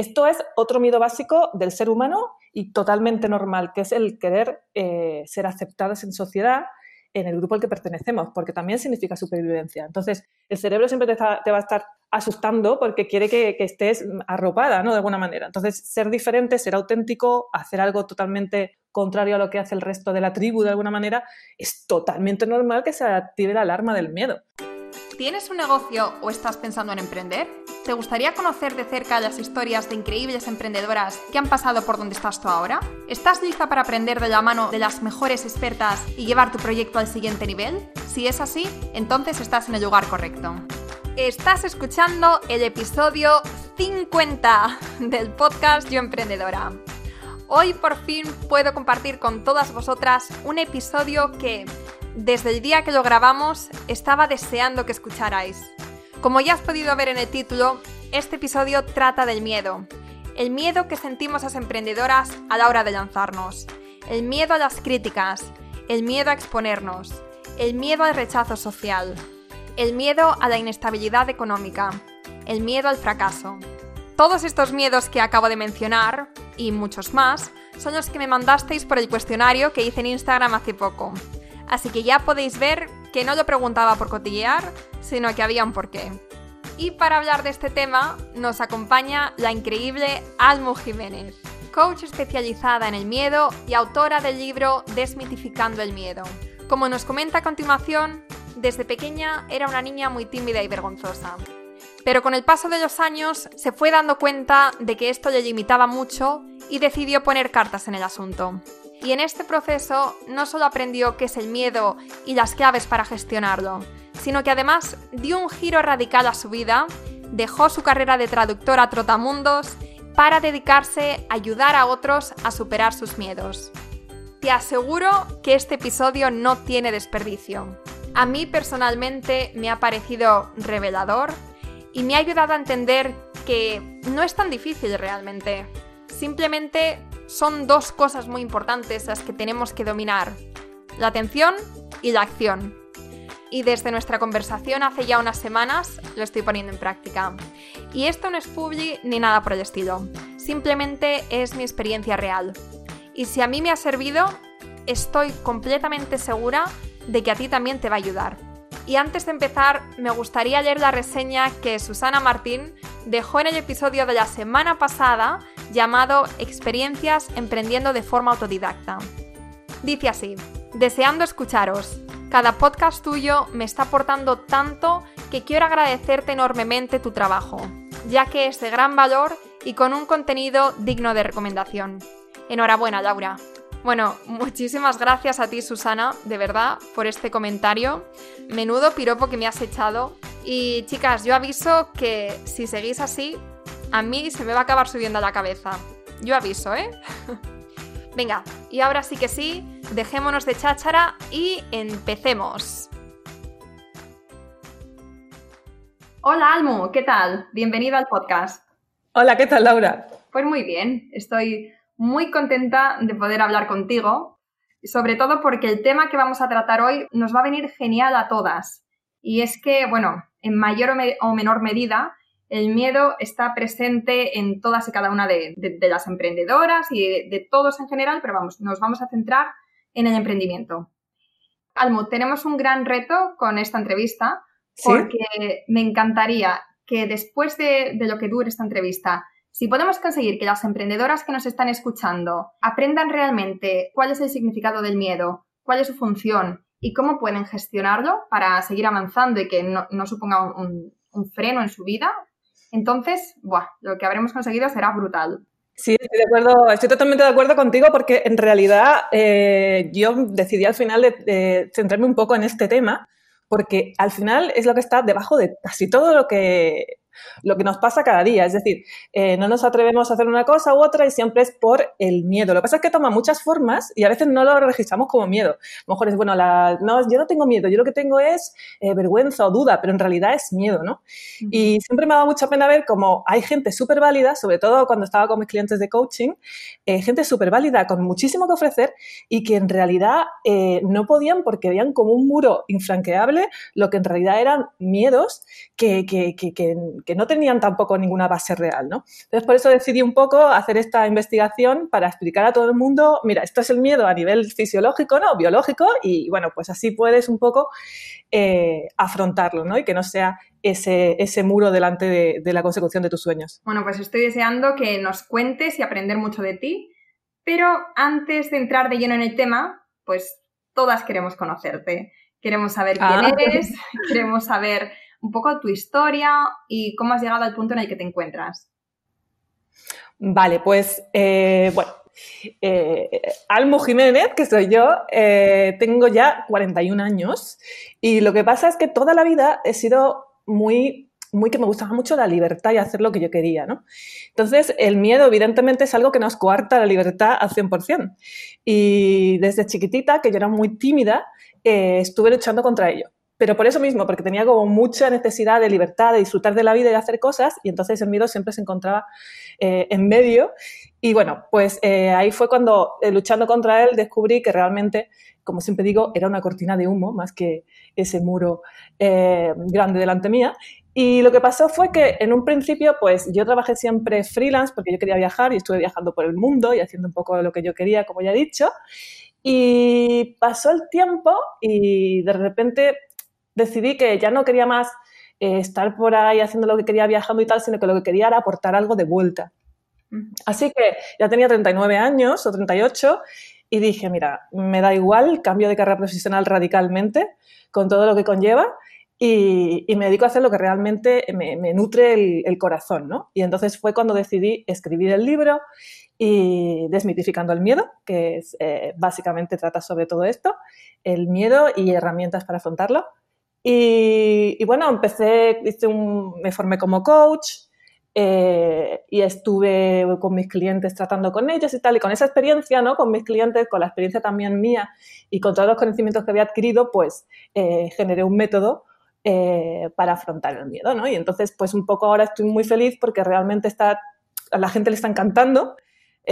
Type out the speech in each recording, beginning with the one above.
Esto es otro miedo básico del ser humano y totalmente normal, que es el querer eh, ser aceptados en sociedad, en el grupo al que pertenecemos, porque también significa supervivencia. Entonces, el cerebro siempre te, va a estar asustando porque quiere que, estés arropada, ¿no? De alguna manera. Entonces, ser diferente, ser auténtico, hacer algo totalmente contrario a lo que hace el resto de la tribu, de alguna manera, es totalmente normal que se active la alarma del miedo. ¿Tienes un negocio o estás pensando en emprender? ¿Te gustaría conocer de cerca las historias de increíbles emprendedoras que han pasado por donde estás tú ahora? ¿Estás lista para aprender de la mano de las mejores expertas y llevar tu proyecto al siguiente nivel? Si es así, entonces estás en el lugar correcto. Estás escuchando el episodio 50 del podcast Yo Emprendedora. Hoy por fin puedo compartir con todas vosotras un episodio que desde el día que lo grabamos estaba deseando que escucharais. Como ya has podido ver en el título, este episodio trata del miedo. El miedo que sentimos las emprendedoras a la hora de lanzarnos. El miedo a las críticas. El miedo a exponernos. El miedo al rechazo social. El miedo a la inestabilidad económica. El miedo al fracaso. Todos estos miedos que acabo de mencionar, y muchos más, son los que me mandasteis por el cuestionario que hice en Instagram hace poco así que ya podéis ver que no lo preguntaba por cotillear, sino que había un porqué. Y para hablar de este tema nos acompaña la increíble Almu Jiménez, coach especializada en el miedo y autora del libro Desmitificando el miedo. Como nos comenta a continuación, desde pequeña era una niña muy tímida y vergonzosa. Pero con el paso de los años se fue dando cuenta de que esto le limitaba mucho y decidió poner cartas en el asunto. Y en este proceso no solo aprendió qué es el miedo y las claves para gestionarlo, sino que además dio un giro radical a su vida, dejó su carrera de traductora trotamundos para dedicarse a ayudar a otros a superar sus miedos. Te aseguro que este episodio no tiene desperdicio. A mí personalmente me ha parecido revelador y me ha ayudado a entender que no es tan difícil realmente. Simplemente son dos cosas muy importantes las que tenemos que dominar. La atención y la acción. Y desde nuestra conversación hace ya unas semanas lo estoy poniendo en práctica. Y esto no es publi ni nada por el estilo. Simplemente es mi experiencia real. Y si a mí me ha servido, estoy completamente segura de que a ti también te va a ayudar. Y antes de empezar, me gustaría leer la reseña que Susana Martín dejó en el episodio de la semana pasada llamado Experiencias emprendiendo de forma autodidacta. Dice así, deseando escucharos. Cada podcast tuyo me está aportando tanto que quiero agradecerte enormemente tu trabajo, ya que es de gran valor y con un contenido digno de recomendación. Enhorabuena, Laura. Bueno, muchísimas gracias a ti, Susana, de verdad, por este comentario. Menudo piropo que me has echado. Y chicas, yo aviso que si seguís así, a mí se me va a acabar subiendo a la cabeza. Yo aviso, ¿eh? Venga, y ahora sí que sí, dejémonos de cháchara y empecemos. Hola Almu, ¿qué tal? Bienvenida al podcast. Hola, ¿qué tal Laura? Pues muy bien, estoy muy contenta de poder hablar contigo, sobre todo porque el tema que vamos a tratar hoy nos va a venir genial a todas. Y es que, bueno, en mayor o, menor medida, el miedo está presente en todas y cada una de, las emprendedoras y de, todos en general, pero vamos, nos vamos a centrar en el emprendimiento. Almo, tenemos un gran reto con esta entrevista porque me encantaría que después de, de lo que dure esta entrevista si podemos conseguir que las emprendedoras que nos están escuchando aprendan realmente cuál es el significado del miedo, cuál es su función y cómo pueden gestionarlo para seguir avanzando y que no, suponga un, freno en su vida, entonces, lo que habremos conseguido será brutal. Sí, estoy de acuerdo, estoy totalmente de acuerdo contigo porque en realidad eh, yo decidí al final de, centrarme un poco en este tema porque al final es lo que está debajo de casi todo lo que lo que nos pasa cada día. Es decir, eh, no nos atrevemos a hacer una cosa u otra y siempre es por el miedo. Lo que pasa es que toma muchas formas y a veces no lo registramos como miedo. A lo mejor es, bueno, la, no, yo no tengo miedo, yo lo que tengo es eh, vergüenza o duda, pero en realidad es miedo, ¿no? Y siempre me ha dado mucha pena ver cómo hay gente súper válida, sobre todo cuando estaba con mis clientes de coaching, eh, gente súper válida con muchísimo que ofrecer y que en realidad no podían porque veían como un muro infranqueable lo que en realidad eran miedos que, que, que, que no tenían tampoco ninguna base real, ¿no? Entonces, por eso decidí un poco hacer esta investigación para explicar a todo el mundo, mira, esto es el miedo a nivel fisiológico, ¿no? Biológico, y bueno, pues así puedes un poco eh, afrontarlo, ¿no? Y que no sea ese, ese muro delante de, de la consecución de tus sueños. Bueno, pues estoy deseando que nos cuentes y aprender mucho de ti, pero antes de entrar de lleno en el tema, pues todas queremos conocerte. Queremos saber quién Ah. eres, queremos saber un poco tu historia y cómo has llegado al punto en el que te encuentras. Vale, pues eh, bueno, eh, Almo Jiménez, que soy yo, eh, tengo ya 41 años y lo que pasa es que toda la vida he sido muy, muy que me gustaba mucho la libertad y hacer lo que yo quería, ¿no? Entonces, el miedo evidentemente es algo que nos coarta la libertad al 100%. Y desde chiquitita, que yo era muy tímida, estuve luchando contra ello. Pero por eso mismo, porque tenía como mucha necesidad de libertad, de disfrutar de la vida y de hacer cosas, y entonces el miedo siempre se encontraba eh, en medio. Y bueno, pues eh, ahí fue cuando, eh, luchando contra él, descubrí que realmente, como siempre digo, era una cortina de humo más que ese muro grande delante mía. Y lo que pasó fue que en un principio, pues yo trabajé siempre freelance porque yo quería viajar y estuve viajando por el mundo y haciendo un poco lo que yo quería, como ya he dicho. Y pasó el tiempo y de repente decidí que ya no quería más eh, estar por ahí haciendo lo que quería viajando y tal, sino que lo que quería era aportar algo de vuelta. Así que ya tenía 39 años o 38 y dije, mira, me da igual, cambio de carrera profesional radicalmente con todo lo que conlleva y, y me dedico a hacer lo que realmente me, me nutre el, el, corazón, ¿no? Y entonces fue cuando decidí escribir el libro y Desmitificando el Miedo, que es, eh, básicamente trata sobre todo esto, el miedo y herramientas para afrontarlo. Y, bueno, empecé, hice un, me formé como coach, eh, y estuve con mis clientes tratando con ellos y tal, y con esa experiencia, ¿no? Con mis clientes, con la experiencia también mía y con todos los conocimientos que había adquirido, pues eh, generé un método eh, para afrontar el miedo, ¿no? Y entonces, pues un poco ahora estoy muy feliz porque realmente está, a la gente le está encantando.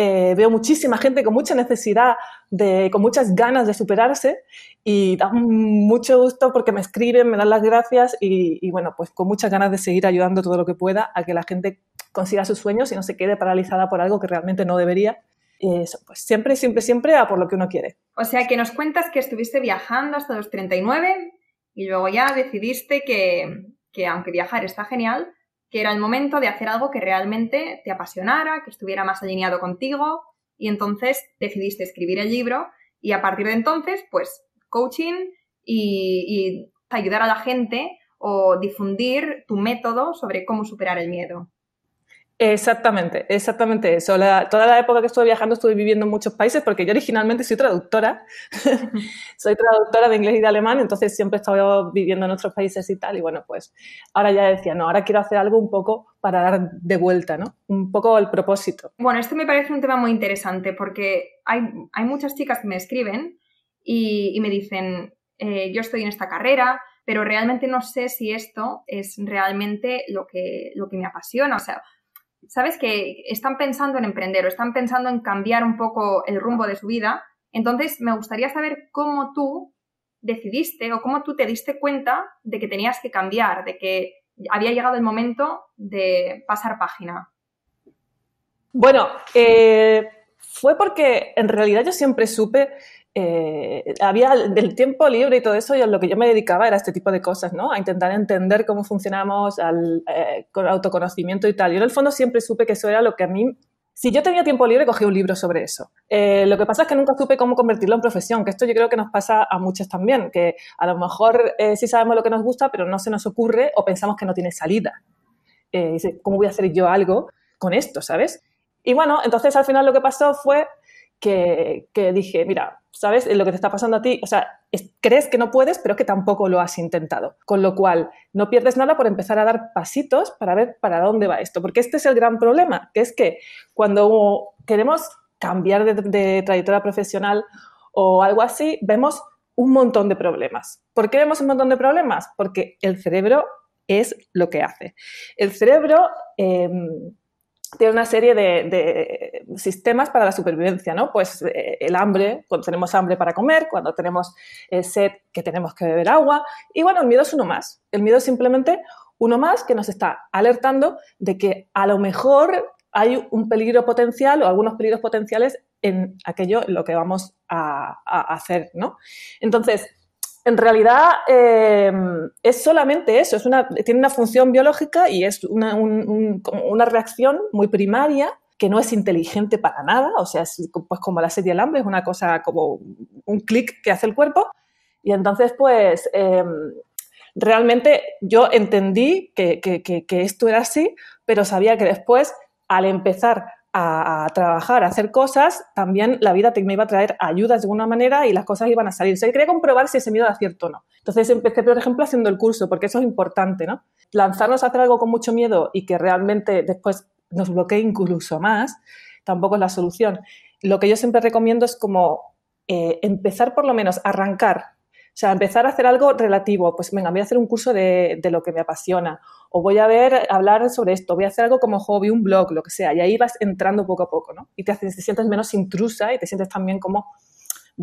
Eh, veo muchísima gente con mucha necesidad, de, con muchas ganas de superarse y da mucho gusto porque me escriben, me dan las gracias y, bueno, pues con muchas ganas de seguir ayudando todo lo que pueda a que la gente consiga sus sueños y no se quede paralizada por algo que realmente no debería. Y eso, pues siempre, siempre, siempre a por lo que uno quiere. O sea que nos cuentas que estuviste viajando hasta los 39 y luego ya decidiste que, que aunque viajar está genial, que era el momento de hacer algo que realmente te apasionara, que estuviera más alineado contigo y entonces decidiste escribir el libro y a partir de entonces, pues, coaching y, y ayudar a la gente o difundir tu método sobre cómo superar el miedo. Exactamente, exactamente eso. La, toda la época que estuve viajando estuve viviendo en muchos países porque yo originalmente soy traductora, soy traductora de inglés y de alemán, entonces siempre he estado viviendo en otros países y tal. Y bueno, pues ahora ya decía, no, ahora quiero hacer algo un poco para dar de vuelta, ¿no? Un poco el propósito. Bueno, esto me parece un tema muy interesante porque hay, hay muchas chicas que me escriben y, y me dicen, eh, yo estoy en esta carrera, pero realmente no sé si esto es realmente lo que, lo que me apasiona. O sea, sabes que están pensando en emprender o están pensando en cambiar un poco el rumbo de su vida. Entonces, me gustaría saber cómo tú decidiste o cómo tú te diste cuenta de que tenías que cambiar, de que había llegado el momento de pasar página. Bueno, eh, fue porque en realidad yo siempre supe eh, había del tiempo libre y todo eso, y a lo que yo me dedicaba era este tipo de cosas, ¿no? A intentar entender cómo funcionamos, al eh, autoconocimiento y tal. Yo en el fondo siempre supe que eso era lo que a mí... Si yo tenía tiempo libre, cogía un libro sobre eso. Eh, lo que pasa es que nunca supe cómo convertirlo en profesión, que esto yo creo que nos pasa a muchos también, que a lo mejor sí sabemos lo que nos gusta, pero no se nos ocurre o pensamos que no tiene salida. ¿Cómo voy a hacer yo algo con esto, sabes? Y bueno, entonces al final lo que pasó fue que, dije, mira, ¿sabes? Lo que te está pasando a ti, o sea, es, crees que no puedes, pero que tampoco lo has intentado. Con lo cual, no pierdes nada por empezar a dar pasitos para ver para dónde va esto. Porque este es el gran problema, que es que cuando queremos cambiar de, trayectoria profesional o algo así, vemos un montón de problemas. ¿Por qué vemos un montón de problemas? Porque el cerebro es lo que hace. El cerebro... Eh, tiene una serie de, sistemas para la supervivencia, ¿no? Pues eh, el hambre, cuando tenemos hambre para comer, cuando tenemos eh, sed, que tenemos que beber agua. Y bueno, el miedo es uno más. El miedo es simplemente uno más que nos está alertando de que a lo mejor hay un peligro potencial o algunos peligros potenciales en aquello en lo que vamos a, hacer, ¿no? Entonces, en realidad eh, es solamente eso, tiene una función biológica y es una, una, reacción muy primaria que no es inteligente para nada, o sea, es pues como la serie del hambre, es una cosa como un clic que hace el cuerpo. Y entonces, pues, eh, realmente yo entendí que, que, esto era así, pero sabía que después, al empezar a, trabajar, a hacer cosas, también la vida me iba a traer ayudas de alguna manera y las cosas iban a salir. O sea, quería comprobar si ese miedo era cierto o no. Entonces empecé, por ejemplo, haciendo el curso, porque eso es importante, ¿no? Lanzarnos a hacer algo con mucho miedo y que realmente después nos bloquee incluso más, tampoco es la solución. Lo que yo siempre recomiendo es como eh, empezar por lo menos, arrancar sea, empezar a hacer algo relativo, pues venga, voy a hacer un curso de, lo que me apasiona, o voy a ver, hablar sobre esto, voy a hacer algo como hobby, un blog, lo que sea, y ahí vas entrando poco a poco, ¿no? Y te, te sientes menos intrusa y te sientes también como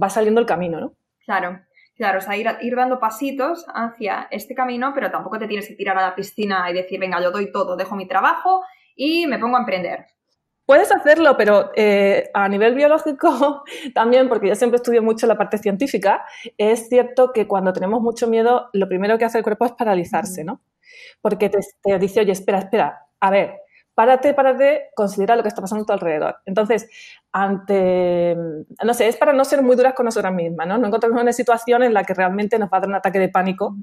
va saliendo el camino, ¿no? Claro, claro, o sea, ir dando pasitos hacia este camino, pero tampoco te tienes que tirar a la piscina y decir, venga, yo doy todo, dejo mi trabajo y me pongo a emprender. Puedes hacerlo, pero eh, a nivel biológico también, porque yo siempre estudio mucho la parte científica, es cierto que cuando tenemos mucho miedo, lo primero que hace el cuerpo es paralizarse, ¿no? Porque te, dice, oye, espera, espera, a ver, párate, párate, considera lo que está pasando a tu alrededor. Entonces, ante, no sé, es para no ser muy duras con nosotras mismas, ¿no? No encontrarnos en una situación en la que realmente nos va a dar un ataque de pánico,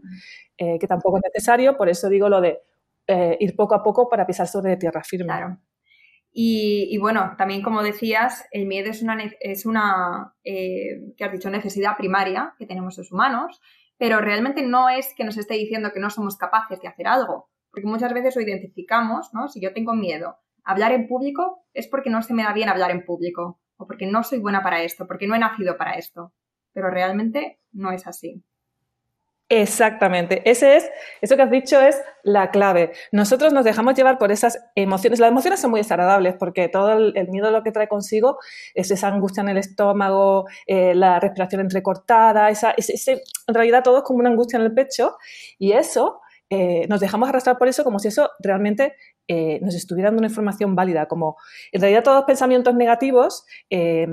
eh, que tampoco es necesario, por eso digo lo de eh, ir poco a poco para pisar sobre tierra firme. Claro. Y, bueno, también como decías, el miedo es una, es una eh, has dicho, necesidad primaria que tenemos los humanos, pero realmente no es que nos esté diciendo que no somos capaces de hacer algo, porque muchas veces lo identificamos, ¿no? Si yo tengo miedo a hablar en público, es porque no se me da bien hablar en público, o porque no soy buena para esto, porque no he nacido para esto, pero realmente no es así. Exactamente, ese es, eso que has dicho es la clave. Nosotros nos dejamos llevar por esas emociones. Las emociones son muy desagradables porque todo el, miedo lo que trae consigo es esa angustia en el estómago, eh, la respiración entrecortada, esa, ese, en realidad todo es como una angustia en el pecho y eso eh, nos dejamos arrastrar por eso como si eso realmente eh, nos estuviera dando una información válida, como en realidad todos los pensamientos negativos eh,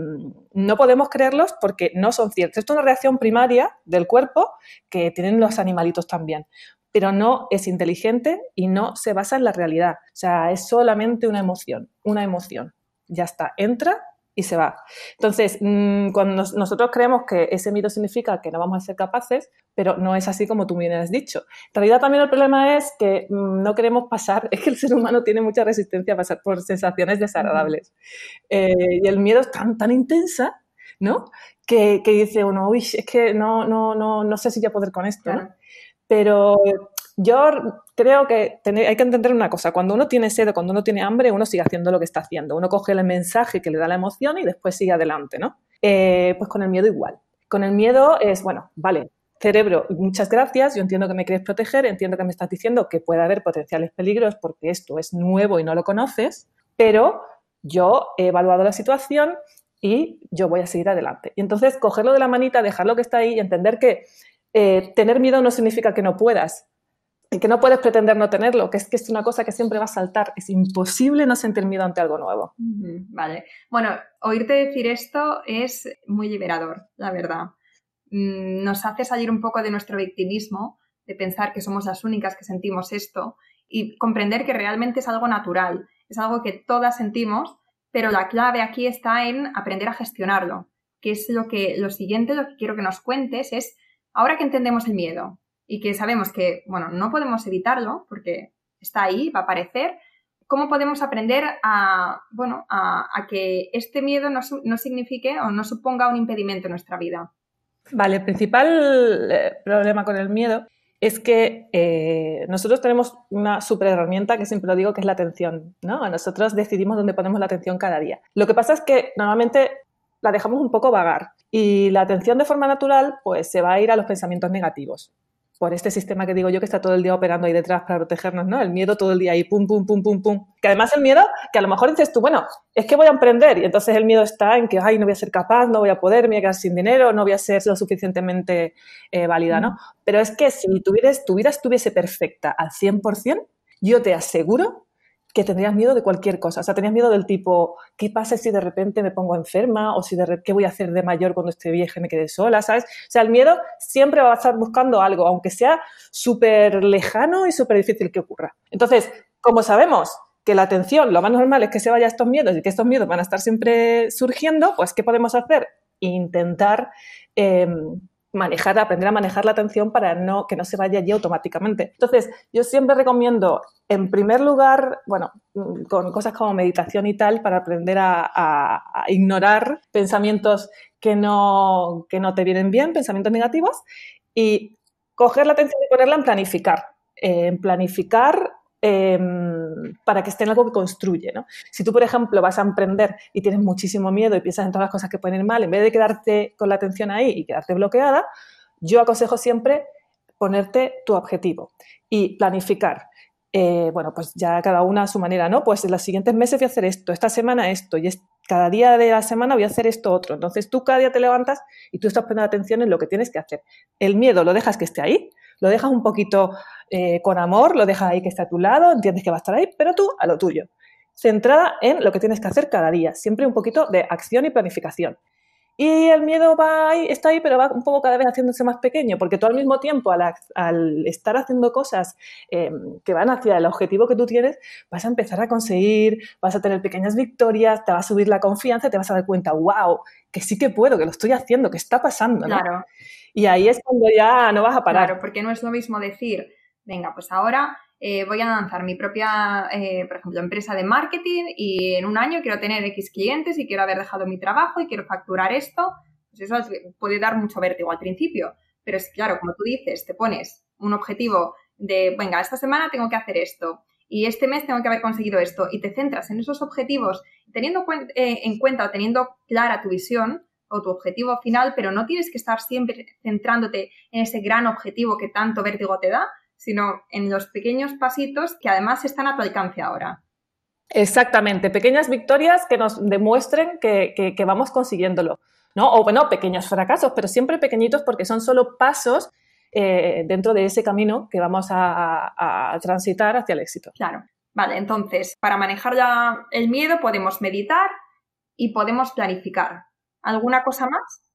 no podemos creerlos porque no son ciertos. Esto es una reacción primaria del cuerpo que tienen los animalitos también, pero no es inteligente y no se basa en la realidad. O sea, es solamente una emoción, una emoción. Ya está, entra y se va. Entonces, mm, cuando nosotros creemos que ese mito significa que no vamos a ser capaces, pero no es así como tú bien has dicho. En realidad también el problema es que mm, no queremos pasar, es que el ser humano tiene mucha resistencia a pasar por sensaciones desagradables. Eh, y el miedo es tan, tan intensa, ¿no? Que, dice uno, uy, es que no, no, no, no sé si ya poder con esto, ¿no? Pero yo creo que hay que entender una cosa, cuando uno tiene sed o cuando uno tiene hambre, uno sigue haciendo lo que está haciendo, uno coge el mensaje que le da la emoción y después sigue adelante, ¿no? Eh, pues con el miedo igual. Con el miedo es, bueno, vale, cerebro, muchas gracias, yo entiendo que me quieres proteger, entiendo que me estás diciendo que puede haber potenciales peligros porque esto es nuevo y no lo conoces, pero yo he evaluado la situación y yo voy a seguir adelante. Y entonces cogerlo de la manita, dejarlo que está ahí y entender que eh, tener miedo no significa que no puedas, que no puedes pretender no tenerlo, que es que es una cosa que siempre va a saltar. Es imposible no sentir miedo ante algo nuevo. Vale. Bueno, oírte decir esto es muy liberador, la verdad. Mm, nos hace salir un poco de nuestro victimismo, de pensar que somos las únicas que sentimos esto y comprender que realmente es algo natural, es algo que todas sentimos, pero la clave aquí está en aprender a gestionarlo, que es lo que lo siguiente, lo que quiero que nos cuentes es, ahora que entendemos el miedo, y que sabemos que, bueno, no podemos evitarlo porque está ahí, va a aparecer, ¿cómo podemos aprender a, bueno, a, que este miedo no, no, signifique o no suponga un impedimento en nuestra vida? Vale, el principal eh, problema con el miedo es que eh, nosotros tenemos una super herramienta que siempre lo digo que es la atención, ¿no? Nosotros decidimos dónde ponemos la atención cada día. Lo que pasa es que normalmente la dejamos un poco vagar y la atención de forma natural pues se va a ir a los pensamientos negativos. Por este sistema que digo yo que está todo el día operando ahí detrás para protegernos, ¿no? El miedo todo el día ahí, pum, pum, pum, pum, pum. Que además el miedo, que a lo mejor dices tú, bueno, es que voy a emprender y entonces el miedo está en que, ay, no voy a ser capaz, no voy a poder, me voy a quedar sin dinero, no voy a ser lo suficientemente eh, válida, ¿no? Pero es que si tu vida, tu vida estuviese perfecta al 100%, yo te aseguro que tendrías miedo de cualquier cosa. O sea, tenías miedo del tipo, ¿qué pasa si de repente me pongo enferma? O si de qué voy a hacer de mayor cuando esté vieja y me quede sola, ¿sabes? O sea, el miedo siempre va a estar buscando algo, aunque sea súper lejano y súper difícil que ocurra. Entonces, como sabemos que la atención, lo más normal es que se vaya a estos miedos y que estos miedos van a estar siempre surgiendo, pues, ¿qué podemos hacer? Intentar em, manejar, aprender a manejar la atención para no, que no se vaya allí automáticamente. Entonces, yo siempre recomiendo, en primer lugar, bueno, mm, con cosas como meditación y tal, para aprender a, ignorar pensamientos que no, que no te vienen bien, pensamientos negativos, y coger la atención y ponerla en planificar. en planificar Em, para que esté en algo que construye. ¿no? Si tú, por ejemplo, vas a emprender y tienes muchísimo miedo y piensas en todas las cosas que pueden ir mal, en vez de quedarte con la atención ahí y quedarte bloqueada, yo aconsejo siempre ponerte tu objetivo y planificar. Eh, bueno, pues ya cada una a su manera, ¿no? Pues en los siguientes meses voy a hacer esto, esta semana esto, y cada día de la semana voy a hacer esto otro. Entonces tú cada día te levantas y tú estás poniendo atención en lo que tienes que hacer. El miedo lo dejas que esté ahí, lo dejas un poquito eh, con amor, lo dejas ahí que está a tu lado, entiendes que va a estar ahí, pero tú a lo tuyo. Centrada en lo que tienes que hacer cada día, siempre un poquito de acción y planificación. Y el miedo va ahí, está ahí, pero va un poco cada vez haciéndose más pequeño, porque tú al mismo tiempo, al, estar haciendo cosas em, que van hacia el objetivo que tú tienes, vas a empezar a conseguir, vas a tener pequeñas victorias, te va a subir la confianza, te vas a dar cuenta, wow, que sí que puedo, que lo estoy haciendo, que está pasando. Claro. Y ahí es cuando ya no vas a parar. Claro, porque no es lo mismo decir, venga, pues ahora eh, voy a lanzar mi propia, eh, por ejemplo, empresa de marketing y en un año quiero tener X clientes y quiero haber dejado mi trabajo y quiero facturar esto. Pues eso puede dar mucho vértigo al principio. Pero es claro, como tú dices, te pones un objetivo de, venga, esta semana tengo que hacer esto y este mes tengo que haber conseguido esto y te centras en esos objetivos teniendo eh, en cuenta o teniendo clara tu visión o tu objetivo final, pero no tienes que estar siempre centrándote en ese gran objetivo que tanto vértigo te da, sino en los pequeños pasitos que además están a tu alcance ahora. Exactamente, pequeñas victorias que nos demuestren que, vamos consiguiéndolo, ¿no? O bueno, pequeños fracasos, pero siempre pequeñitos porque son solo pasos eh, dentro de ese camino que vamos a, a transitar hacia el éxito. Claro. Vale, entonces, para manejar ya el miedo podemos meditar y podemos planificar. ¿Alguna cosa más?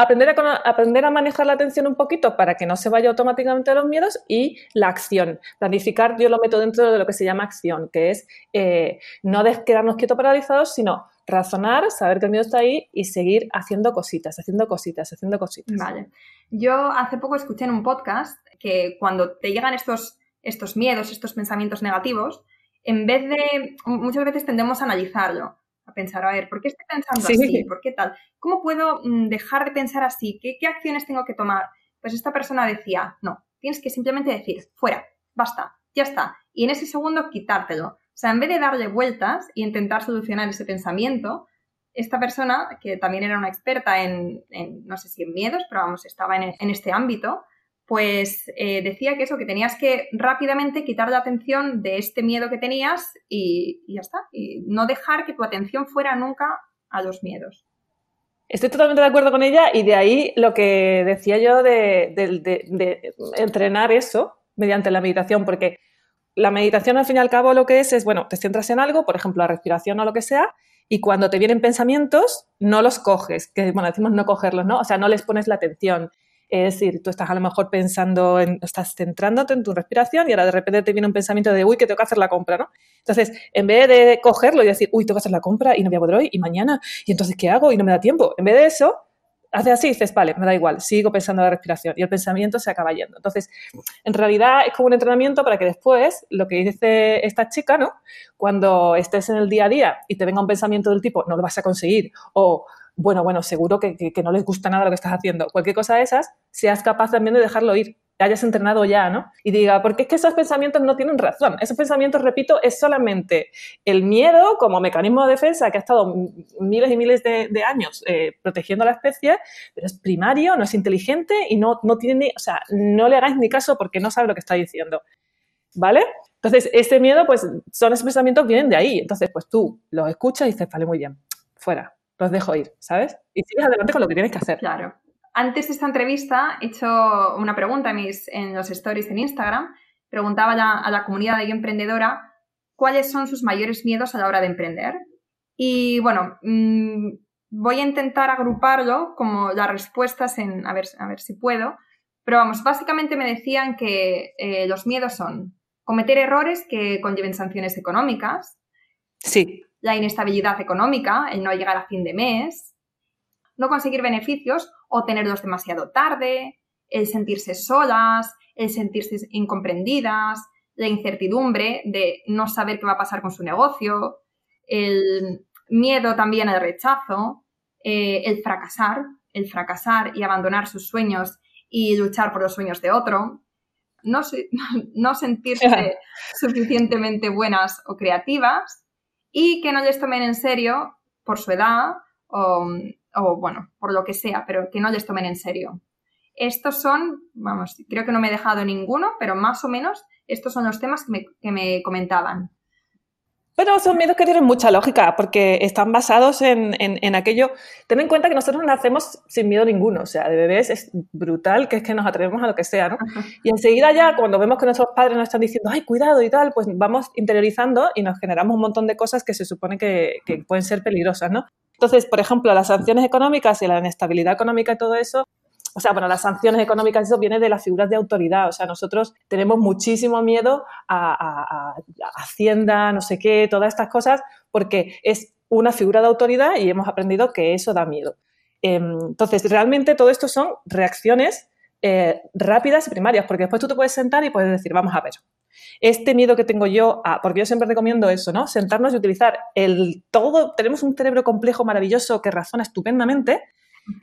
Aprender a, aprender a manejar la atención un poquito para que no se vaya automáticamente a los miedos y la acción. Planificar yo lo meto dentro de lo que se llama acción, que es eh, no quedarnos quietos paralizados, sino razonar, saber que el miedo está ahí y seguir haciendo cositas, haciendo cositas, haciendo cositas. Vale. Yo hace poco escuché en un podcast que cuando te llegan estos, estos miedos, estos pensamientos negativos, en vez de, muchas veces tendemos a analizarlo a pensar, a ver, ¿por qué estoy pensando así? ¿Por qué tal? ¿Cómo puedo mm, dejar de pensar así? ¿Qué, acciones tengo que tomar? Pues esta persona decía, no, tienes que simplemente decir, fuera, basta, ya está. Y en ese segundo quitártelo. O sea, en vez de darle vueltas e intentar solucionar ese pensamiento, esta persona, que también era una experta en, no sé si en miedos, pero vamos, estaba en, en este ámbito, pues eh, decía que eso, que tenías que rápidamente quitar la atención de este miedo que tenías y, ya está. Y no dejar que tu atención fuera nunca a los miedos. Estoy totalmente de acuerdo con ella y de ahí lo que decía yo de, de, entrenar eso mediante la meditación, porque la meditación al fin y al cabo lo que es es, bueno, te centras en algo, por ejemplo, la respiración o lo que sea, y cuando te vienen pensamientos, no los coges, que bueno, decimos no cogerlos, ¿no? O sea, no les pones la atención. Es decir, tú estás a lo mejor pensando, en, estás centrándote en tu respiración y ahora de repente te viene un pensamiento de, uy, que tengo que hacer la compra, ¿no? Entonces, en vez de cogerlo y decir, uy, tengo que hacer la compra y no voy a poder hoy y mañana, y entonces, ¿qué hago? Y no me da tiempo. En vez de eso, haces así y dices, vale, me da igual, sigo pensando en la respiración y el pensamiento se acaba yendo. Entonces, en realidad es como un entrenamiento para que después, lo que dice esta chica, ¿no? Cuando estés en el día a día y te venga un pensamiento del tipo, no lo vas a conseguir, o bueno, bueno, seguro que, no les gusta nada lo que estás haciendo. Cualquier cosa de esas, seas capaz también de dejarlo ir. hayas entrenado ya, ¿no? Y diga, porque es que esos pensamientos no tienen razón. Esos pensamientos, repito, es solamente el miedo como mecanismo de defensa que ha estado miles y miles de, años eh, protegiendo a la especie, pero es primario, no es inteligente y no, no o sea, no le hagáis ni caso porque no sabe lo que está diciendo. ¿Vale? Entonces, ese miedo, pues, son esos pensamientos que vienen de ahí. Entonces, pues tú los escuchas y dices, vale, muy bien, fuera, los dejo ir, ¿sabes? Y sigues adelante con lo que tienes que hacer. Claro. Antes de esta entrevista he hecho una pregunta en, mis, en los stories en Instagram. Preguntaba a la comunidad de emprendedora cuáles son sus mayores miedos a la hora de emprender. Y bueno, mm, voy a intentar agruparlo como las respuestas en, a ver, a ver si puedo. Pero vamos, básicamente me decían que eh, los miedos son cometer errores que conlleven sanciones económicas. Sí. La inestabilidad económica, el no llegar a fin de mes, no conseguir beneficios o tenerlos demasiado tarde, el sentirse solas, el sentirse incomprendidas, la incertidumbre de no saber qué va a pasar con su negocio, el miedo también al rechazo, eh, el fracasar, el fracasar y abandonar sus sueños y luchar por los sueños de otro, no, no sentirse suficientemente buenas o creativas y que no les tomen en serio por su edad o, bueno, por lo que sea, pero que no les tomen en serio. Estos son, vamos, creo que no me he dejado ninguno, pero más o menos estos son los temas que me, que me comentaban. Pero son miedos que tienen mucha lógica, porque están basados en, en, aquello. Ten en cuenta que nosotros nacemos sin miedo ninguno, o sea, de bebés es brutal que es que nos atrevemos a lo que sea, ¿no? Y enseguida ya, cuando vemos que nuestros padres nos están diciendo, ay, cuidado y tal, pues vamos interiorizando y nos generamos un montón de cosas que se supone que, que pueden ser peligrosas, ¿no? Entonces, por ejemplo, las sanciones económicas y la inestabilidad económica y todo eso, o sea, bueno, las sanciones económicas, eso viene de las figuras de autoridad. O sea, nosotros tenemos muchísimo miedo a, Hacienda, no sé qué, todas estas cosas, porque es una figura de autoridad y hemos aprendido que eso da miedo. Em, entonces, realmente todo esto son reacciones eh, rápidas y primarias, porque después tú te puedes sentar y puedes decir, vamos a ver, este miedo que tengo yo, a, porque yo siempre recomiendo eso, ¿no? Sentarnos y utilizar el todo, tenemos un cerebro complejo, maravilloso, que razona estupendamente.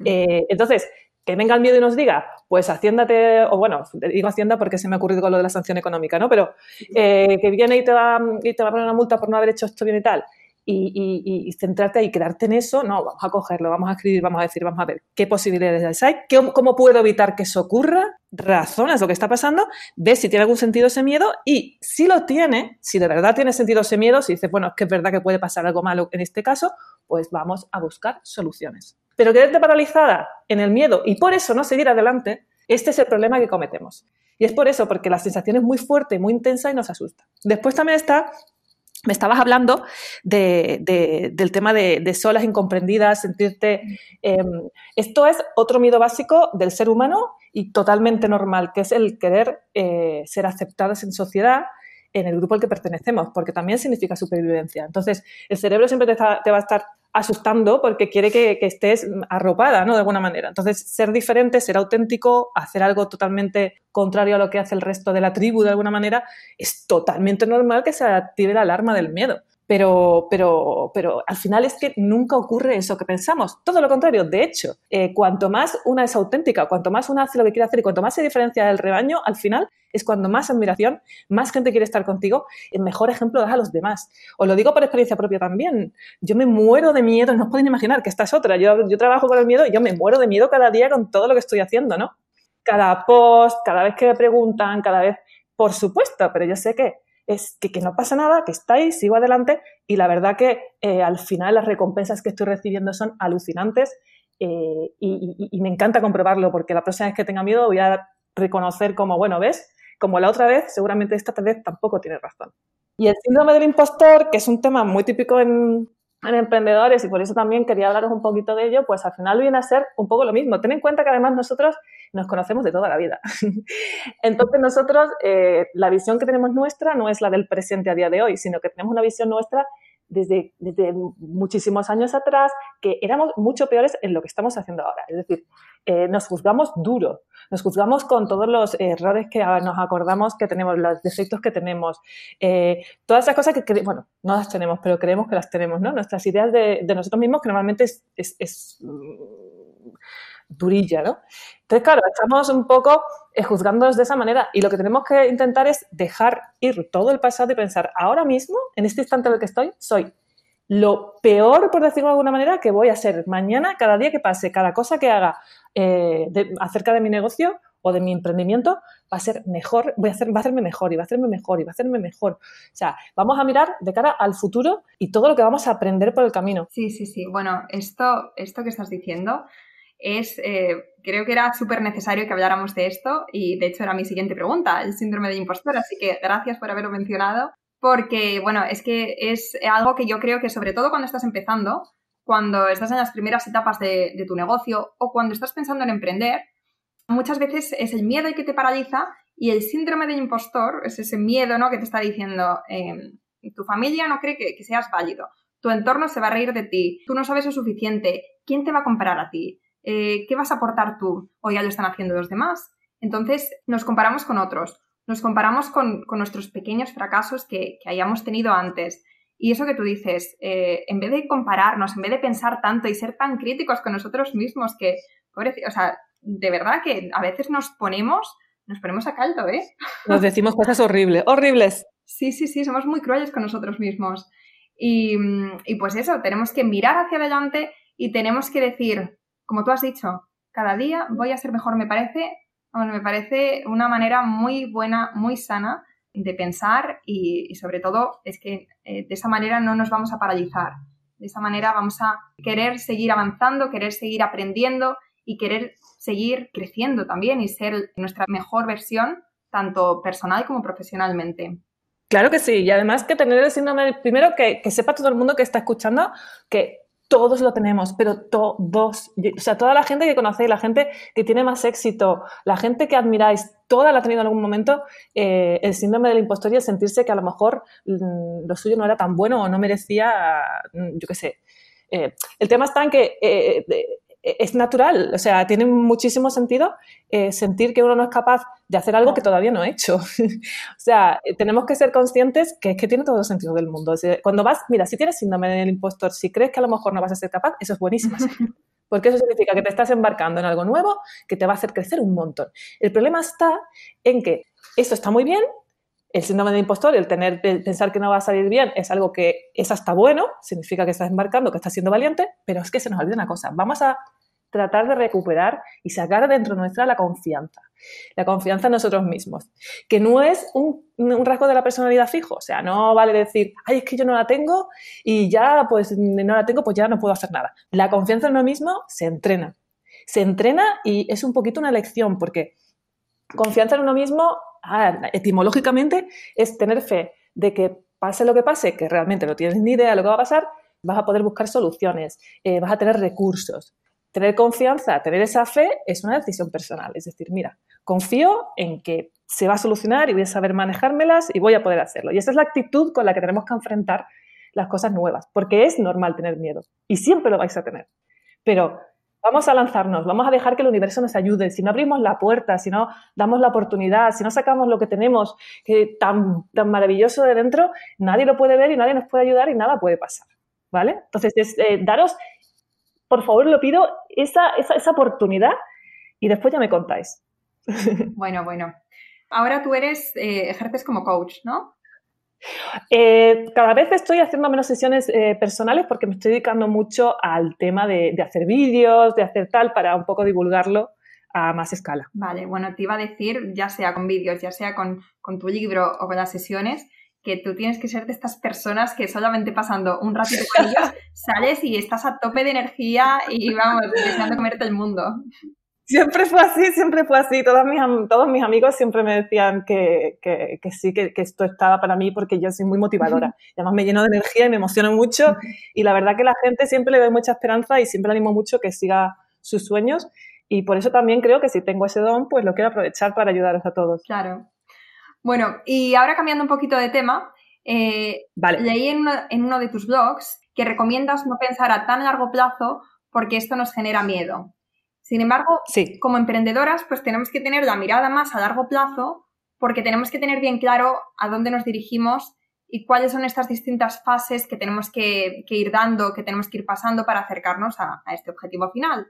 Eh, entonces, que venga el miedo y nos diga, pues haciéndate, o bueno, digo hacienda porque se me ha ocurrido con lo de la sanción económica, ¿no? Pero eh, que viene y te, va, y te va a poner una multa por no haber hecho esto bien y tal y, centrarte ahí, quedarte en eso, no, vamos a cogerlo, vamos a escribir, vamos a decir, vamos a ver qué posibilidades hay, cómo puedo evitar que eso ocurra, razonas lo que está pasando, ves si tiene algún sentido ese miedo y si lo tiene, si de verdad tiene sentido ese miedo, si dices, bueno, es que es verdad que puede pasar algo malo en este caso, pues vamos a buscar soluciones. Pero quedarte paralizada en el miedo y por eso no seguir adelante, este es el problema que cometemos. Y es por eso, porque la sensación es muy fuerte, muy intensa y nos asusta. Después también está me estabas hablando del tema de, solas, incomprendidas, sentirte... Em, esto es otro miedo básico del ser humano y totalmente normal, que es el querer eh, ser aceptadas en sociedad, en el grupo al que pertenecemos, porque también significa supervivencia. Entonces, el cerebro siempre te, va a estar asustando porque quiere que, estés arropada, ¿no? De alguna manera. Entonces, ser diferente, ser auténtico, hacer algo totalmente contrario a lo que hace el resto de la tribu de alguna manera, es totalmente normal que se active la alarma del miedo. Pero, pero, pero al final es que nunca ocurre eso que pensamos. Todo lo contrario. De hecho, eh, cuanto más una es auténtica, cuanto más una hace lo que quiere hacer y cuanto más se diferencia del rebaño, al final es cuando más admiración, más gente quiere estar contigo, el mejor ejemplo das a los demás. Os lo digo por experiencia propia también. Yo me muero de miedo, no os podéis imaginar que esta es otra. Yo, yo trabajo con el miedo y yo me muero de miedo cada día con todo lo que estoy haciendo, ¿no? Cada post, cada vez que me preguntan, cada vez, por supuesto, pero yo sé que es que, no pasa nada, que estáis, sigo adelante y la verdad que eh, al final las recompensas que estoy recibiendo son alucinantes eh, y, me encanta comprobarlo porque la próxima vez que tenga miedo voy a reconocer como, bueno, ¿ves? Como la otra vez, seguramente esta vez tampoco tiene razón. Y el síndrome del impostor, que es un tema muy típico en, en emprendedores y por eso también quería hablaros un poquito de ello, pues al final viene a ser un poco lo mismo. Ten en cuenta que además nosotros nos conocemos de toda la vida. Entonces nosotros, eh, la visión que tenemos nuestra no es la del presente a día de hoy, sino que tenemos una visión nuestra desde, desde muchísimos años atrás, que éramos mucho peores en lo que estamos haciendo ahora. Es decir, eh, nos juzgamos duro, nos juzgamos con todos los errores que nos acordamos que tenemos, los defectos que tenemos, eh, todas esas cosas que, bueno, no las tenemos, pero creemos que las tenemos, ¿no? Nuestras ideas de, nosotros mismos que normalmente es, es durilla, ¿no? Entonces, claro, estamos un poco eh, juzgándonos de esa manera y lo que tenemos que intentar es dejar ir todo el pasado y pensar, ahora mismo, en este instante en el que estoy, soy lo peor, por decirlo de alguna manera, que voy a ser mañana, cada día que pase, cada cosa que haga eh, acerca de mi negocio o de mi emprendimiento, va a ser mejor, voy a hacer, va a hacerme mejor y va a hacerme mejor y va a hacerme mejor. O sea, vamos a mirar de cara al futuro y todo lo que vamos a aprender por el camino. Sí, sí, sí. Bueno, esto, esto que estás diciendo es, eh, creo que era súper necesario que habláramos de esto y de hecho era mi siguiente pregunta, el síndrome de impostor, así que gracias por haberlo mencionado porque, bueno, es que es algo que yo creo que sobre todo cuando estás empezando, cuando estás en las primeras etapas de, tu negocio o cuando estás pensando en emprender, muchas veces es el miedo el que te paraliza y el síndrome del impostor es ese miedo ¿no? que te está diciendo em, tu familia no cree que, seas válido, tu entorno se va a reír de ti, tú no sabes lo suficiente, ¿quién te va a comprar a ti? Eh, ¿Qué vas a aportar tú? O ya lo están haciendo los demás. Entonces nos comparamos con otros nos comparamos con, nuestros pequeños fracasos que, hayamos tenido antes. Y eso que tú dices, eh, en vez de compararnos, en vez de pensar tanto y ser tan críticos con nosotros mismos, que, o sea, de verdad que a veces nos ponemos, nos ponemos a caldo, ¿eh? Nos decimos cosas horribles, horribles. Sí, sí, sí, somos muy crueles con nosotros mismos. Y, y pues eso, tenemos que mirar hacia adelante y tenemos que decir, como tú has dicho, cada día voy a ser mejor, me parece me parece una manera muy buena, muy sana de pensar y, sobre todo es que eh, de esa manera no nos vamos a paralizar. De esa manera vamos a querer seguir avanzando, querer seguir aprendiendo y querer seguir creciendo también y ser nuestra mejor versión, tanto personal como profesionalmente. Claro que sí, y además que tener el síndrome, primero que sepa todo el mundo que está escuchando que todos lo tenemos, pero todos, o sea, toda la gente que conocéis, la gente que tiene más éxito, la gente que admiráis, toda la ha tenido en algún momento eh, el síndrome del impostor y el sentirse que a lo mejor mm, lo suyo no era tan bueno o no merecía, mm, yo qué sé. Eh, el tema está en que eh, es natural, o sea, tiene muchísimo sentido eh, sentir que uno no es capaz de hacer algo que todavía no ha hecho. o sea, tenemos que ser conscientes que es que tiene todo el sentido del mundo. cuando vas, mira, si tienes síndrome del impostor, si crees que a lo mejor no vas a ser capaz, eso es buenísimo. Porque eso significa que te estás embarcando en algo nuevo que te va a hacer crecer un montón. El problema está en que esto está muy bien, el síndrome del impostor, el tener, el pensar que no va a salir bien, es algo que es hasta bueno, significa que estás embarcando, que estás siendo valiente, pero es que se nos olvida una cosa. Vamos a tratar de recuperar y sacar dentro nuestra la confianza. La confianza en nosotros mismos, que no es un, rasgo de la personalidad fijo, o sea, no vale decir, ay, es que yo no la tengo y ya, pues no la tengo, pues ya no puedo hacer nada. La confianza en uno mismo se entrena, se entrena y es un poquito una lección, porque confianza en uno mismo, etimológicamente, es tener fe de que pase lo que pase, que realmente no tienes ni idea de lo que va a pasar, vas a poder buscar soluciones, eh, vas a tener recursos. Tener confianza, tener esa fe es una decisión personal. Es decir, mira, confío en que se va a solucionar y voy a saber manejármelas y voy a poder hacerlo. Y esa es la actitud con la que tenemos que enfrentar las cosas nuevas, porque es normal tener miedo y siempre lo vais a tener. Pero vamos a lanzarnos, vamos a dejar que el universo nos ayude. Si no abrimos la puerta, si no damos la oportunidad, si no sacamos lo que tenemos que tan, tan maravilloso de dentro, nadie lo puede ver y nadie nos puede ayudar y nada puede pasar. ¿Vale? Entonces, es, eh, daros por favor, lo pido, esa, esa, oportunidad y después ya me contáis. Bueno, bueno. Ahora tú eres, eh, ejerces como coach, ¿no? Eh, cada vez estoy haciendo menos sesiones eh, personales porque me estoy dedicando mucho al tema de, hacer vídeos, de hacer tal, para un poco divulgarlo a más escala. Vale, bueno, te iba a decir, ya sea con vídeos, ya sea con, con tu libro o con las sesiones, que tú tienes que ser de estas personas que solamente pasando un ratito con ellos sales y estás a tope de energía y vamos, deseando comerte el mundo. Siempre fue así, siempre fue así. Todos mis, todos mis amigos siempre me decían que, que, que sí, que, que, esto estaba para mí porque yo soy muy motivadora. Y además me lleno de energía y me emociono mucho. Y la verdad que la gente siempre le doy mucha esperanza y siempre le animo mucho que siga sus sueños. Y por eso también creo que si tengo ese don, pues lo quiero aprovechar para ayudaros a todos. Claro, bueno, y ahora cambiando un poquito de tema, eh, leí en uno, de tus blogs que recomiendas no pensar a tan largo plazo porque esto nos genera miedo. Sin embargo, como emprendedoras, pues tenemos que tener la mirada más a largo plazo porque tenemos que tener bien claro a dónde nos dirigimos y cuáles son estas distintas fases que tenemos que, ir dando, que tenemos que ir pasando para acercarnos a, este objetivo final.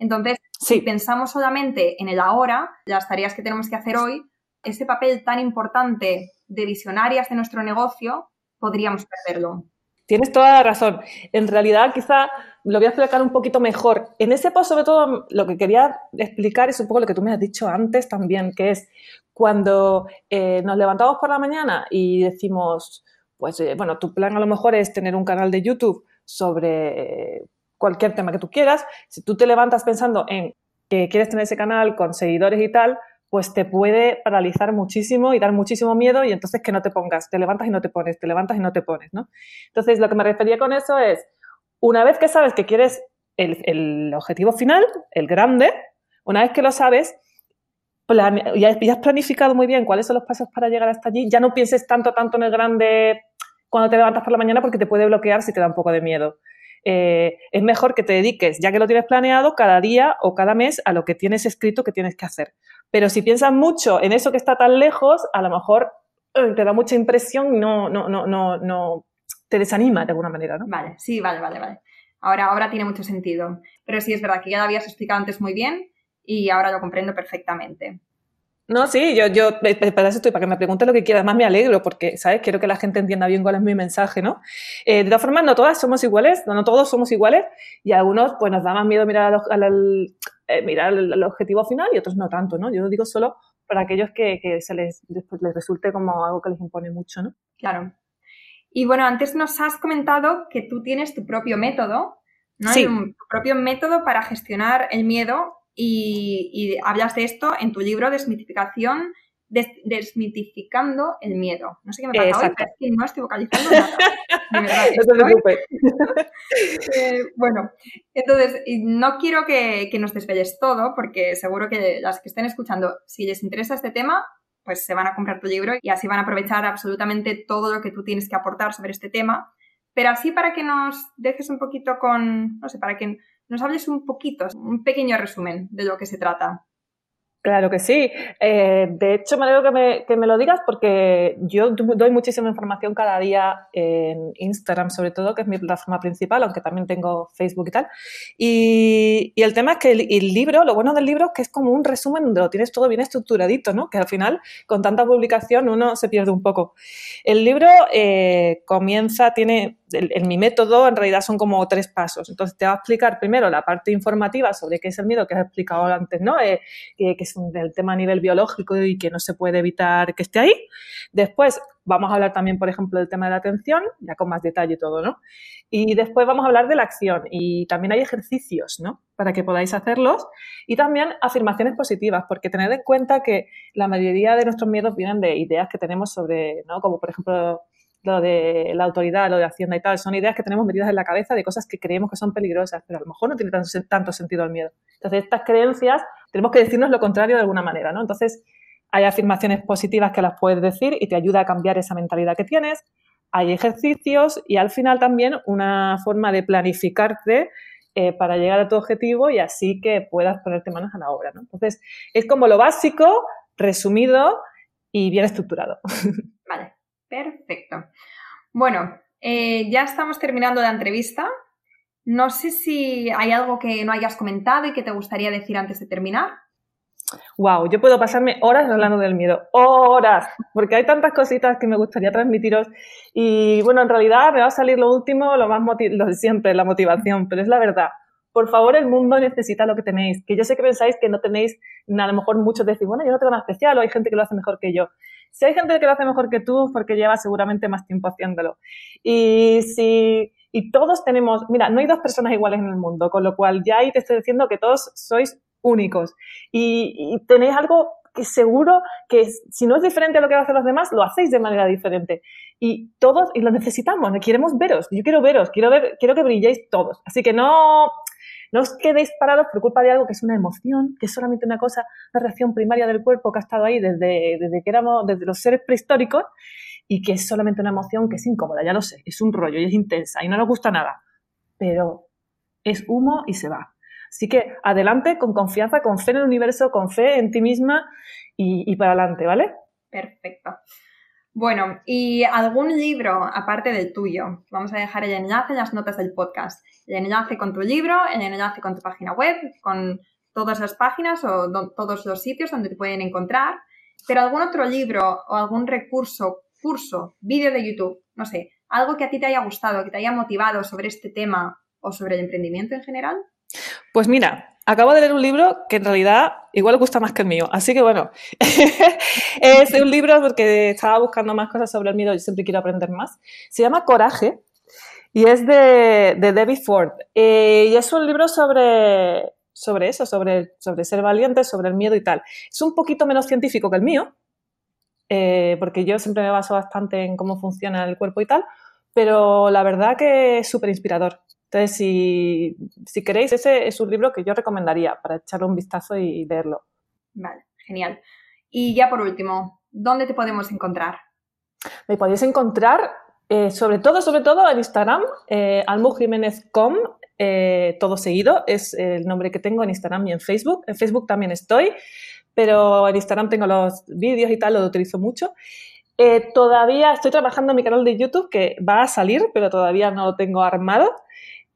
Entonces, si pensamos solamente en el ahora, las tareas que tenemos que hacer hoy, ese papel tan importante de visionarias de nuestro negocio, podríamos perderlo. Tienes toda la razón. En realidad, quizá lo voy a explicar un poquito mejor. En ese post, sobre todo, lo que quería explicar es un poco lo que tú me has dicho antes también, que es cuando eh, nos levantamos por la mañana y decimos, pues, eh, bueno, tu plan a lo mejor es tener un canal de YouTube sobre cualquier tema que tú quieras. Si tú te levantas pensando en que quieres tener ese canal con seguidores y tal, pues te puede paralizar muchísimo y dar muchísimo miedo y entonces que no te pongas, te levantas y no te pones, te levantas y no te pones, ¿no? Entonces, lo que me refería con eso es, una vez que sabes que quieres el, objetivo final, el grande, una vez que lo sabes, y has planificado muy bien cuáles son los pasos para llegar hasta allí, ya no pienses tanto, tanto en el grande cuando te levantas por la mañana porque te puede bloquear si te da un poco de miedo. Eh, es mejor que te dediques, ya que lo tienes planeado, cada día o cada mes a lo que tienes escrito que tienes que hacer. Pero si piensas mucho en eso que está tan lejos, a lo mejor eh, te da mucha impresión y no, no, no, no, no te desanima de alguna manera, ¿no? Vale, sí, vale, vale, vale. Ahora, ahora tiene mucho sentido. Pero sí es verdad que ya lo habías explicado antes muy bien y ahora lo comprendo perfectamente. No, sí, yo, yo para eso estoy, para que me preguntes lo que quieras. Además, me alegro porque, ¿sabes? Quiero que la gente entienda bien cuál es mi mensaje, ¿no? Eh, de todas formas, no todas somos iguales, no, todos somos iguales y a algunos, pues, nos da más miedo mirar, al, eh, mirar el, objetivo final y otros no tanto, ¿no? Yo lo digo solo para aquellos que, se les, les resulte como algo que les impone mucho, ¿no? Claro. Y bueno, antes nos has comentado que tú tienes tu propio método, ¿no? Sí. Tu propio método para gestionar el miedo y, hablas de esto en tu libro Desmitificación, Desmitificando el miedo. No sé qué me pasa hoy, pero es que no estoy vocalizando nada. no te preocupes. Eh, bueno, entonces, no quiero que, que nos desveles todo, porque seguro que las que estén escuchando, si les interesa este tema, pues se van a comprar tu libro y así van a aprovechar absolutamente todo lo que tú tienes que aportar sobre este tema. Pero así para que nos dejes un poquito con, no sé, para que nos hables un poquito, un pequeño resumen de lo que se trata. Claro que sí. Eh, de hecho, me alegro que me, que me, lo digas porque yo doy muchísima información cada día en Instagram, sobre todo, que es mi plataforma principal, aunque también tengo Facebook y tal. Y, y el tema es que el, el, libro, lo bueno del libro es que es como un resumen donde lo tienes todo bien estructuradito, ¿no? Que al final, con tanta publicación, uno se pierde un poco. El libro eh, comienza, tiene en mi método en realidad son como tres pasos. Entonces te va a explicar primero la parte informativa sobre qué es el miedo que has explicado antes, ¿no? Eh, que, es el tema a nivel biológico y que no se puede evitar que esté ahí. Después vamos a hablar también, por ejemplo, del tema de la atención, ya con más detalle todo, ¿no? Y después vamos a hablar de la acción y también hay ejercicios, ¿no? Para que podáis hacerlos y también afirmaciones positivas, porque tened en cuenta que la mayoría de nuestros miedos vienen de ideas que tenemos sobre, ¿no? Como por ejemplo lo de la autoridad, lo de Hacienda y tal, son ideas que tenemos metidas en la cabeza de cosas que creemos que son peligrosas, pero a lo mejor no tiene tanto, sentido el miedo. Entonces, estas creencias tenemos que decirnos lo contrario de alguna manera, ¿no? Entonces, hay afirmaciones positivas que las puedes decir y te ayuda a cambiar esa mentalidad que tienes. Hay ejercicios y al final también una forma de planificarte eh, para llegar a tu objetivo y así que puedas ponerte manos a la obra, ¿no? Entonces, es como lo básico, resumido y bien estructurado. Vale. Perfecto. Bueno, eh, ya estamos terminando la entrevista. No sé si hay algo que no hayas comentado y que te gustaría decir antes de terminar. Wow, yo puedo pasarme horas hablando del miedo, horas, porque hay tantas cositas que me gustaría transmitiros y bueno, en realidad me va a salir lo último, lo más lo de siempre, la motivación, pero es la verdad. Por favor, el mundo necesita lo que tenéis, que yo sé que pensáis que no tenéis, a lo mejor muchos decís, bueno, yo no tengo nada especial o hay gente que lo hace mejor que yo. Si hay gente que lo hace mejor que tú, porque lleva seguramente más tiempo haciéndolo. Y si y todos tenemos, mira, no hay dos personas iguales en el mundo, con lo cual ya ahí te estoy diciendo que todos sois únicos y, tenéis algo que seguro que si no es diferente a lo que hacen los demás, lo hacéis de manera diferente. Y todos, y lo necesitamos, queremos veros, yo quiero veros, quiero ver, quiero que brilléis todos. Así que no, no os quedéis parados por culpa de algo que es una emoción, que es solamente una cosa, una reacción primaria del cuerpo que ha estado ahí desde, desde que éramos, desde los seres prehistóricos y que es solamente una emoción que es incómoda, ya lo sé, es un rollo y es intensa y no nos gusta nada, pero es humo y se va. Así que adelante con confianza, con fe en el universo, con fe en ti misma y, para adelante, ¿vale? Perfecto. Bueno, ¿y algún libro aparte del tuyo? Vamos a dejar el enlace en las notas del podcast. El enlace con tu libro, el enlace con tu página web, con todas las páginas o todos los sitios donde te pueden encontrar. Pero algún otro libro o algún recurso, curso, vídeo de YouTube, no sé, algo que a ti te haya gustado, que te haya motivado sobre este tema o sobre el emprendimiento en general. Pues mira, acabo de leer un libro que en realidad igual gusta más que el mío. Así que bueno, es un libro porque estaba buscando más cosas sobre el miedo y siempre quiero aprender más. Se llama Coraje y es de, de Debbie Ford. Eh, y es un libro sobre, sobre eso, sobre, sobre ser valiente, sobre el miedo y tal. Es un poquito menos científico que el mío, eh, porque yo siempre me baso bastante en cómo funciona el cuerpo y tal, pero la verdad que es súper inspirador. Entonces, si, si, queréis, ese es un libro que yo recomendaría para echarle un vistazo y leerlo. Vale, genial. Y ya por último, ¿dónde te podemos encontrar? Me podéis encontrar eh, sobre todo, sobre todo en Instagram, eh, almujiménez.com, eh, todo seguido, es el nombre que tengo en Instagram y en Facebook. En Facebook también estoy, pero en Instagram tengo los vídeos y tal, lo utilizo mucho. Eh, todavía estoy trabajando en mi canal de YouTube que va a salir, pero todavía no lo tengo armado.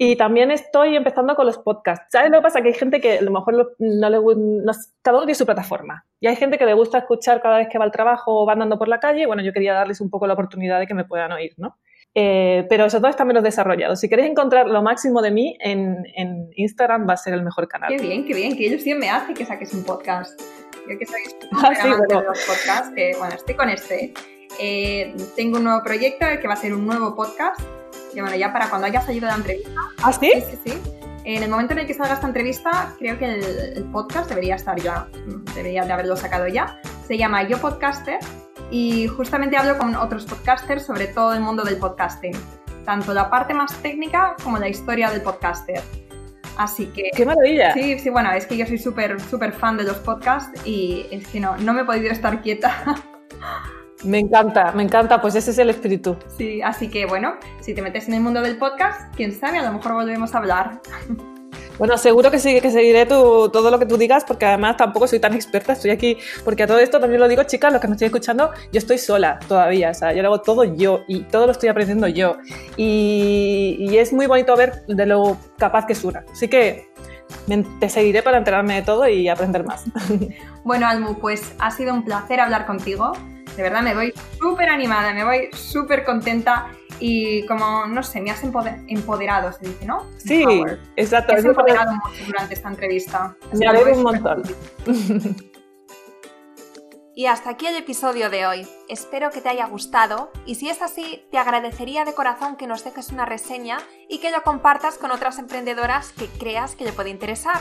Y también estoy empezando con los podcasts. ¿Sabes lo que pasa? Que hay gente que a lo mejor no le no, cada su plataforma. Y hay gente que le gusta escuchar cada vez que va al trabajo o va andando por la calle. Bueno, yo quería darles un poco la oportunidad de que me puedan oír, ¿no? Eh, pero esos dos están menos desarrollados. Si queréis encontrar lo máximo de mí, en, en, Instagram va a ser el mejor canal. Qué bien, qué bien. Que ellos sí me hace que saques un podcast. Yo que soy ah, sí, bueno. los podcasts, que bueno, estoy con este. Eh, tengo un nuevo proyecto que va a ser un nuevo podcast que bueno, ya para cuando haya salido la entrevista. ¿Ah, sí? Sí, sí, sí. En el momento en el que salga esta entrevista, creo que el, podcast debería estar ya, debería de haberlo sacado ya. Se llama Yo Podcaster y justamente hablo con otros podcasters sobre todo el mundo del podcasting, tanto la parte más técnica como la historia del podcaster. Así que... ¡Qué maravilla! Sí, sí, bueno, es que yo soy súper, súper fan de los podcasts y es que no, no me he podido estar quieta. Me encanta, me encanta, pues ese es el espíritu. Sí, así que bueno, si te metes en el mundo del podcast, quién sabe, a lo mejor volvemos a hablar. Bueno, seguro que seguiré todo lo que tú digas, porque además tampoco soy tan experta, estoy aquí, porque a todo esto también lo digo, chicas, los que me estoy escuchando, yo estoy sola todavía, o sea, yo lo hago todo yo y todo lo estoy aprendiendo yo. Y, y es muy bonito ver de lo capaz que es una. Así que te seguiré para enterarme de todo y aprender más. Bueno, Almu, pues ha sido un placer hablar contigo. De verdad me voy súper animada, me voy súper contenta y como, no sé, me has empoderado, se dice, ¿no? Sí, exacto. Me has empoderado mucho durante esta entrevista. Me alegro un montón. Y hasta aquí el episodio de hoy. Espero que te haya gustado y si es así, te agradecería de corazón que nos dejes una reseña y que lo compartas con otras emprendedoras que creas que le puede interesar.